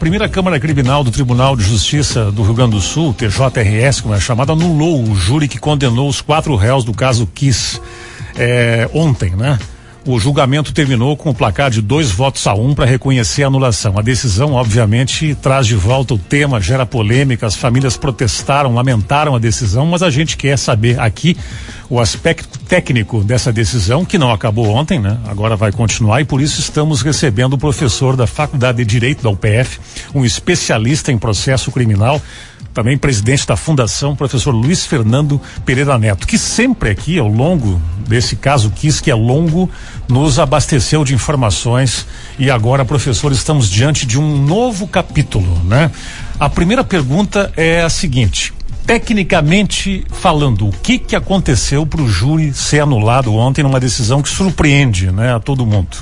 primeira Câmara Criminal do Tribunal de Justiça do Rio Grande do Sul, TJRS, como é chamada, anulou o júri que condenou os quatro réus do caso Kiss é, ontem, né? O julgamento terminou com o placar de dois votos a um para reconhecer a anulação. A decisão, obviamente, traz de volta o tema, gera polêmica, as famílias protestaram, lamentaram a decisão, mas a gente quer saber aqui o aspecto técnico dessa decisão, que não acabou ontem, né? Agora vai continuar e por isso estamos recebendo o professor da Faculdade de Direito da UPF, um especialista em processo criminal, também presidente da Fundação, professor Luiz Fernando Pereira Neto, que sempre aqui, ao longo desse caso quis que é longo, nos abasteceu de informações e agora, professor, estamos diante de um novo capítulo, né? A primeira pergunta é a seguinte: tecnicamente falando, o que que aconteceu para o júri ser anulado ontem numa decisão que surpreende, né, a todo mundo?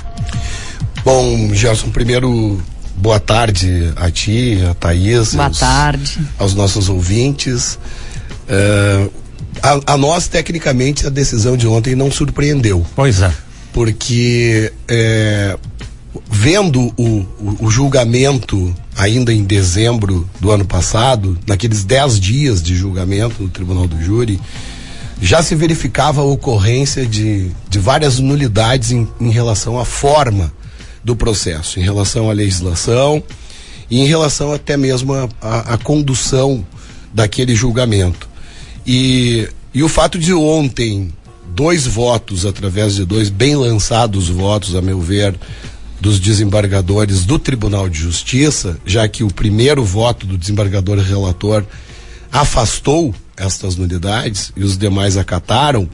Bom, Gerson, primeiro Boa tarde a ti, a Thaís. Boa aos, tarde. Aos nossos ouvintes. Uh, a, a, nós, tecnicamente, a decisão de ontem não surpreendeu. Pois é. Porque é, vendo o, o, o, julgamento ainda em dezembro do ano passado, naqueles dez dias de julgamento no Tribunal do Júri, já se verificava a ocorrência de, de várias nulidades em, em relação à forma do processo, em relação à legislação e em relação até mesmo à condução daquele julgamento. E, e o fato de ontem dois votos, através de dois bem lançados votos, a meu ver, dos desembargadores do Tribunal de Justiça, já que o primeiro voto do desembargador relator afastou estas nulidades e os demais acataram,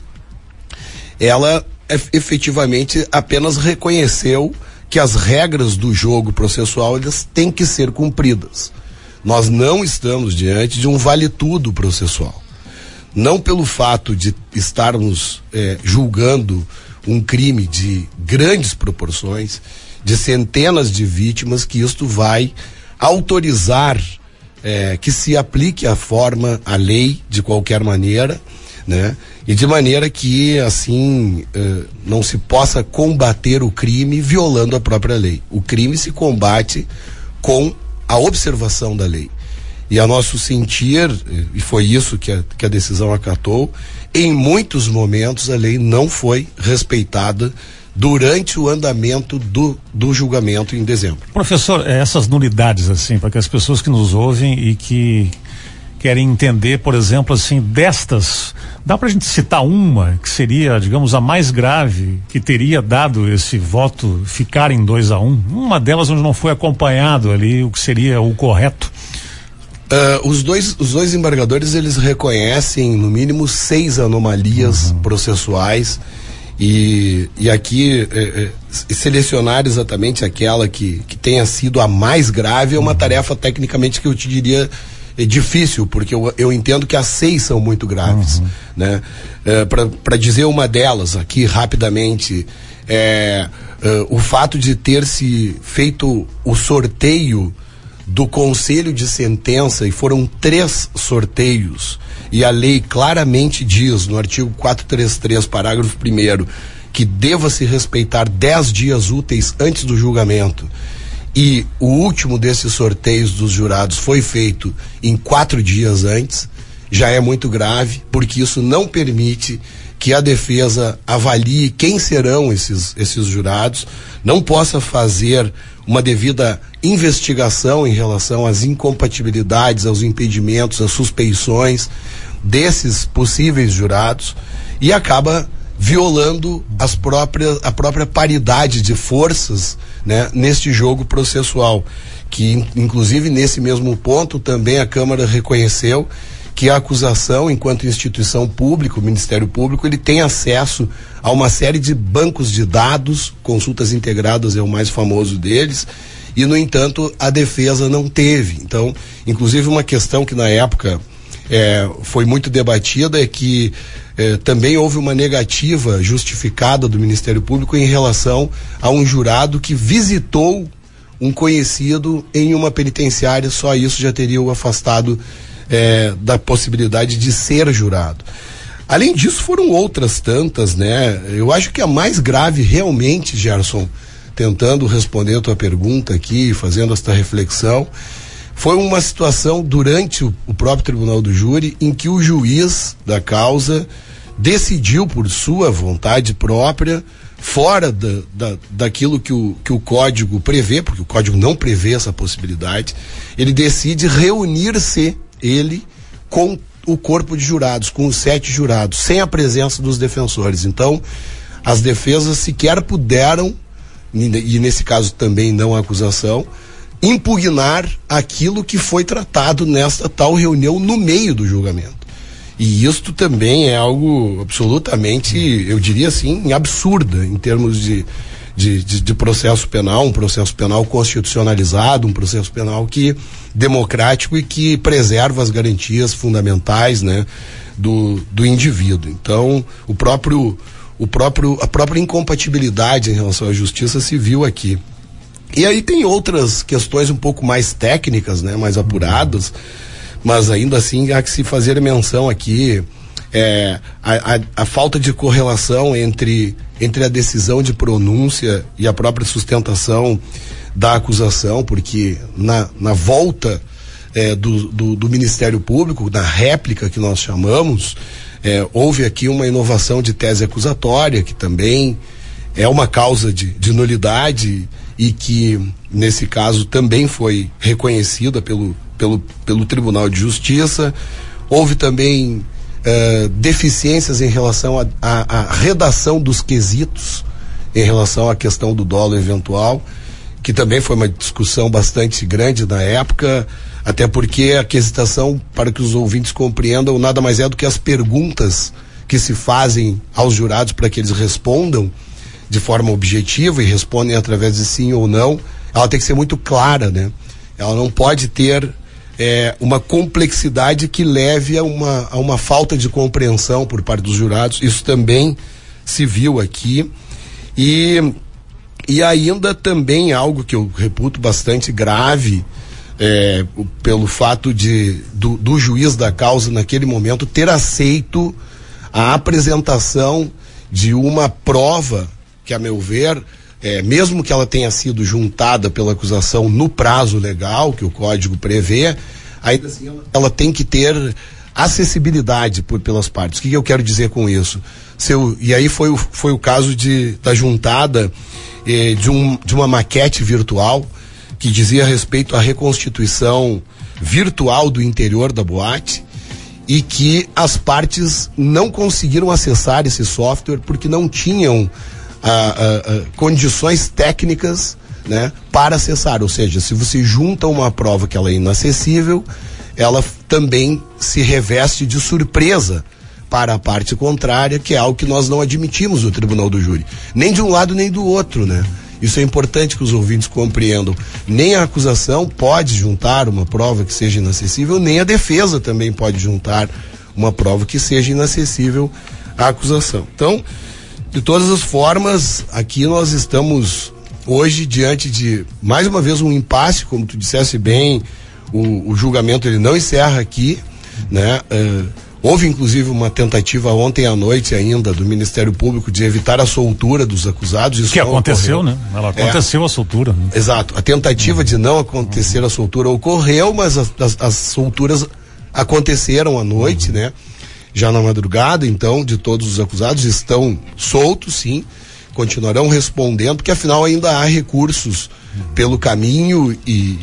ela efetivamente apenas reconheceu que as regras do jogo processual elas têm que ser cumpridas. Nós não estamos diante de um vale-tudo processual. Não pelo fato de estarmos é, julgando um crime de grandes proporções, de centenas de vítimas, que isto vai autorizar é, que se aplique a forma, a lei, de qualquer maneira, né? E de maneira que, assim, uh, não se possa combater o crime violando a própria lei. O crime se combate com a observação da lei. E a nosso sentir, e foi isso que a, que a decisão acatou, em muitos momentos a lei não foi respeitada durante o andamento do, do julgamento em dezembro. Professor, essas nulidades, assim, para que as pessoas que nos ouvem e que querem entender, por exemplo, assim, destas, dá para a gente citar uma que seria, digamos, a mais grave que teria dado esse voto ficar em 2 a 1 um? Uma delas onde não foi acompanhado ali o que seria o correto. Uh, os dois os dois embargadores eles reconhecem no mínimo seis anomalias uhum. processuais e, e aqui eh, eh, selecionar exatamente aquela que, que tenha sido a mais grave é uma uhum. tarefa tecnicamente que eu te diria é difícil, porque eu, eu entendo que as seis são muito graves. Uhum. Né? É, Para dizer uma delas aqui rapidamente, é, é, o fato de ter se feito o sorteio do conselho de sentença, e foram três sorteios, e a lei claramente diz, no artigo 433, parágrafo 1 que deva se respeitar dez dias úteis antes do julgamento e o último desses sorteios dos jurados foi feito em quatro dias antes, já é muito grave, porque isso não permite que a defesa avalie quem serão esses, esses jurados, não possa fazer uma devida investigação em relação às incompatibilidades, aos impedimentos, às suspeições desses possíveis jurados e acaba violando as próprias, a própria paridade de forças né, neste jogo processual. Que, inclusive, nesse mesmo ponto, também a Câmara reconheceu que a acusação, enquanto instituição pública, o Ministério Público, ele tem acesso a uma série de bancos de dados, consultas integradas é o mais famoso deles, e, no entanto, a defesa não teve. Então, inclusive, uma questão que na época é, foi muito debatida é que é, também houve uma negativa justificada do Ministério Público em relação a um jurado que visitou um conhecido em uma penitenciária, só isso já teria o afastado é, da possibilidade de ser jurado. Além disso, foram outras tantas, né? Eu acho que a mais grave realmente, Gerson, tentando responder a tua pergunta aqui, fazendo esta reflexão, foi uma situação durante o, o próprio tribunal do júri em que o juiz da causa decidiu por sua vontade própria, fora da, da, daquilo que o, que o código prevê, porque o código não prevê essa possibilidade, ele decide reunir-se, ele, com o corpo de jurados, com os sete jurados, sem a presença dos defensores. Então, as defesas sequer puderam, e nesse caso também não a acusação, impugnar aquilo que foi tratado nesta tal reunião no meio do julgamento. E isto também é algo absolutamente, eu diria assim, absurda em termos de, de, de, de, processo penal, um processo penal constitucionalizado, um processo penal que democrático e que preserva as garantias fundamentais, né, do, do indivíduo. Então, o próprio, o próprio, a própria incompatibilidade em relação à justiça civil aqui. E aí tem outras questões um pouco mais técnicas, né, mais apuradas mas ainda assim há que se fazer menção aqui é, a, a, a, falta de correlação entre, entre a decisão de pronúncia e a própria sustentação da acusação, porque na, na volta é, do, do, do, Ministério Público, na réplica que nós chamamos, é, houve aqui uma inovação de tese acusatória, que também é uma causa de, de nulidade e que, nesse caso, também foi reconhecida pelo, pelo, pelo Tribunal de Justiça. Houve também uh, deficiências em relação à redação dos quesitos, em relação à questão do dolo eventual, que também foi uma discussão bastante grande na época, até porque a quesitação, para que os ouvintes compreendam, nada mais é do que as perguntas que se fazem aos jurados para que eles respondam de forma objetiva e respondem através de sim ou não, ela tem que ser muito clara, né? Ela não pode ter é, uma complexidade que leve a uma, a uma falta de compreensão por parte dos jurados. Isso também se viu aqui. E, e ainda também algo que eu reputo bastante grave, é, pelo fato de do, do, juiz da causa naquele momento ter aceito a apresentação de uma prova que, a meu ver, é, mesmo que ela tenha sido juntada pela acusação no prazo legal que o código prevê, ainda assim ela, ela tem que ter acessibilidade por, pelas partes. O que, que eu quero dizer com isso? Seu, e aí foi o, foi o caso de, da juntada eh, de, um, de uma maquete virtual que dizia respeito à reconstituição virtual do interior da boate e que as partes não conseguiram acessar esse software porque não tinham condições técnicas né, para acessar. Ou seja, se você junta uma prova que ela é inacessível, ela também se reveste de surpresa para a parte contrária, que é algo que nós não admitimos no tribunal do júri. Nem de um lado nem do outro, né? Isso é importante que os ouvintes compreendam. Nem a acusação pode juntar uma prova que seja inacessível, nem a defesa também pode juntar uma prova que seja inacessível à acusação. Então, de todas as formas, aqui nós estamos hoje diante de mais uma vez um impasse, como tu dissesse bem, o, o julgamento ele não encerra aqui, né? Uh, houve inclusive uma tentativa ontem à noite ainda do Ministério Público de evitar a soltura dos acusados. Isso que aconteceu, ocorreu. né? Ela aconteceu é, a soltura. Né? Exato. A tentativa uhum. de não acontecer a soltura ocorreu, mas as, as, as solturas aconteceram à noite, uhum. né? Já na madrugada, então, de todos os acusados, estão soltos, sim, continuarão respondendo, porque afinal ainda há recursos pelo caminho e,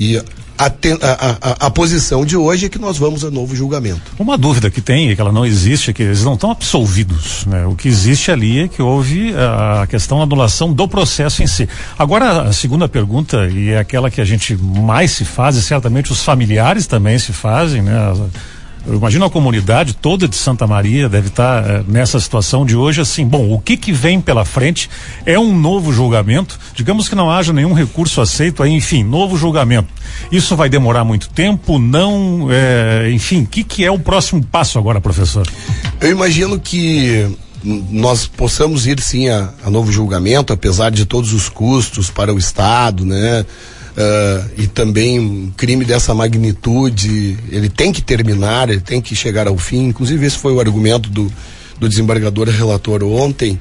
e a, a, a, a, posição de hoje é que nós vamos a novo julgamento. Uma dúvida que tem, e que ela não existe, é que eles não estão absolvidos. Né? O que existe ali é que houve a questão da anulação do processo em si. Agora, a segunda pergunta, e é aquela que a gente mais se faz, e certamente os familiares também se fazem, né? Eu imagino a comunidade toda de Santa Maria deve estar tá, eh, nessa situação de hoje assim, bom, o que que vem pela frente é um novo julgamento, digamos que não haja nenhum recurso aceito, aí, enfim, novo julgamento. Isso vai demorar muito tempo, não, é, enfim, o que que é o próximo passo agora, professor? Eu imagino que nós possamos ir sim a, a novo julgamento, apesar de todos os custos para o Estado, né? Uh, e também um crime dessa magnitude, ele tem que terminar, ele tem que chegar ao fim. Inclusive, esse foi o argumento do, do desembargador relator ontem.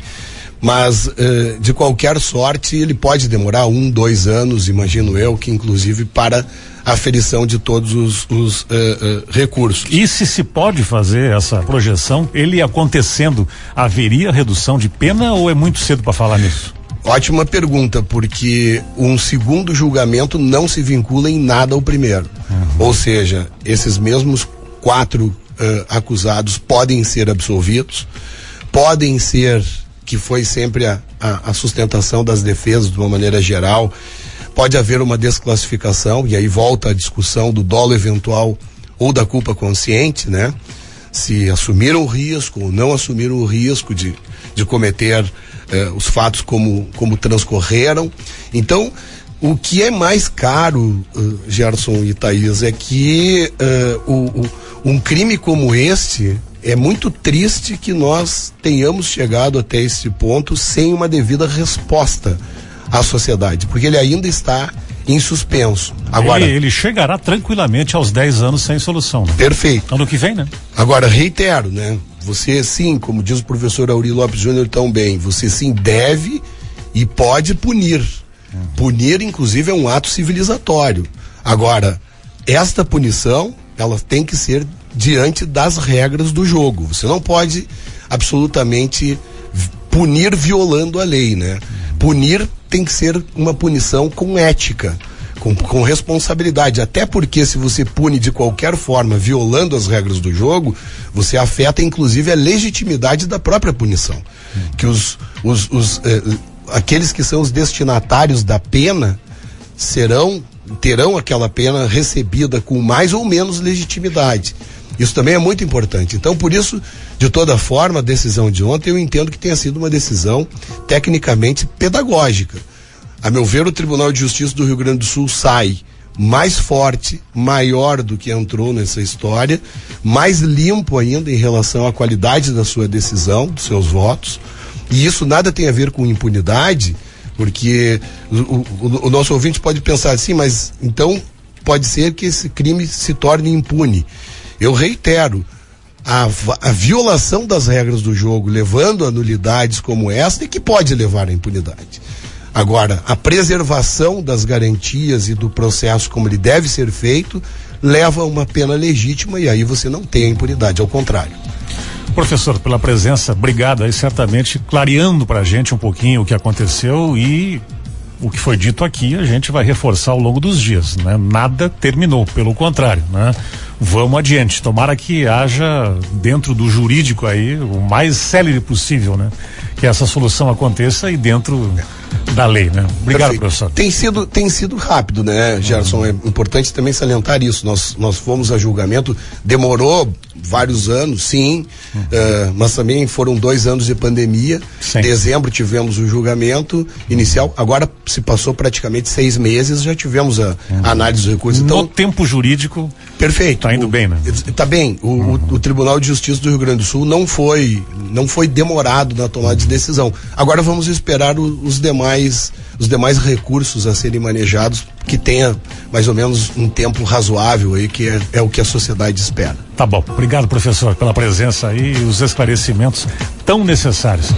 Mas, uh, de qualquer sorte, ele pode demorar um, dois anos, imagino eu, que inclusive para aferição de todos os, os uh, uh, recursos. E se se pode fazer essa projeção, ele acontecendo, haveria redução de pena ou é muito cedo para falar nisso? Ótima pergunta, porque um segundo julgamento não se vincula em nada ao primeiro. Uhum. Ou seja, esses mesmos quatro uh, acusados podem ser absolvidos, podem ser, que foi sempre a, a, a sustentação das defesas de uma maneira geral, pode haver uma desclassificação, e aí volta a discussão do dolo eventual ou da culpa consciente, né? Se assumiram o risco ou não assumiram o risco de, de cometer eh, os fatos como, como transcorreram. Então, o que é mais caro, uh, Gerson e Thaís, é que uh, o, o, um crime como este é muito triste que nós tenhamos chegado até esse ponto sem uma devida resposta à sociedade, porque ele ainda está em suspenso. Agora, ele, ele chegará tranquilamente aos 10 anos sem solução. Né? Perfeito. Ano que vem, né? Agora, reitero, né? Você sim, como diz o professor Auri Lopes Júnior tão bem, você sim deve e pode punir. Uhum. Punir, inclusive, é um ato civilizatório. Agora, esta punição, ela tem que ser diante das regras do jogo. Você não pode absolutamente punir violando a lei, né? Punir tem que ser uma punição com ética, com, com responsabilidade. Até porque se você pune de qualquer forma, violando as regras do jogo, você afeta inclusive a legitimidade da própria punição. Que os, os, os eh, aqueles que são os destinatários da pena serão terão aquela pena recebida com mais ou menos legitimidade. Isso também é muito importante. Então, por isso, de toda forma, a decisão de ontem eu entendo que tenha sido uma decisão tecnicamente pedagógica. A meu ver, o Tribunal de Justiça do Rio Grande do Sul sai mais forte, maior do que entrou nessa história, mais limpo ainda em relação à qualidade da sua decisão, dos seus votos. E isso nada tem a ver com impunidade, porque o, o, o nosso ouvinte pode pensar assim, mas então pode ser que esse crime se torne impune. Eu reitero, a, a, violação das regras do jogo, levando a nulidades como esta, e que pode levar à impunidade. Agora, a preservação das garantias e do processo como ele deve ser feito, leva a uma pena legítima e aí você não tem a impunidade, ao contrário. Professor, pela presença, obrigado aí, certamente clareando para a gente um pouquinho o que aconteceu e o que foi dito aqui a gente vai reforçar ao longo dos dias, né? Nada terminou, pelo contrário, né? Vamos adiante. Tomara que haja dentro do jurídico aí o mais célere possível, né? Que essa solução aconteça e dentro da lei, né? Obrigado, Perfeito. professor. Tem sido, tem sido rápido, né, Gerson? Uhum. É importante também salientar isso. Nós, nós fomos a julgamento, demorou vários anos, sim, uhum. uh, mas também foram dois anos de pandemia. Sim. Dezembro tivemos o julgamento inicial, agora se passou praticamente seis meses, já tivemos a, uhum. a análise do recurso. Então, no tempo jurídico. Perfeito. Tá indo o, bem, né? Tá bem. O, uhum. o, o, Tribunal de Justiça do Rio Grande do Sul não foi, não foi demorado na tomada de decisão. Agora vamos esperar o, os demais os demais recursos a serem manejados que tenha mais ou menos um tempo razoável aí, que é, é o que a sociedade espera. Tá bom. Obrigado, professor, pela presença aí e os esclarecimentos tão necessários.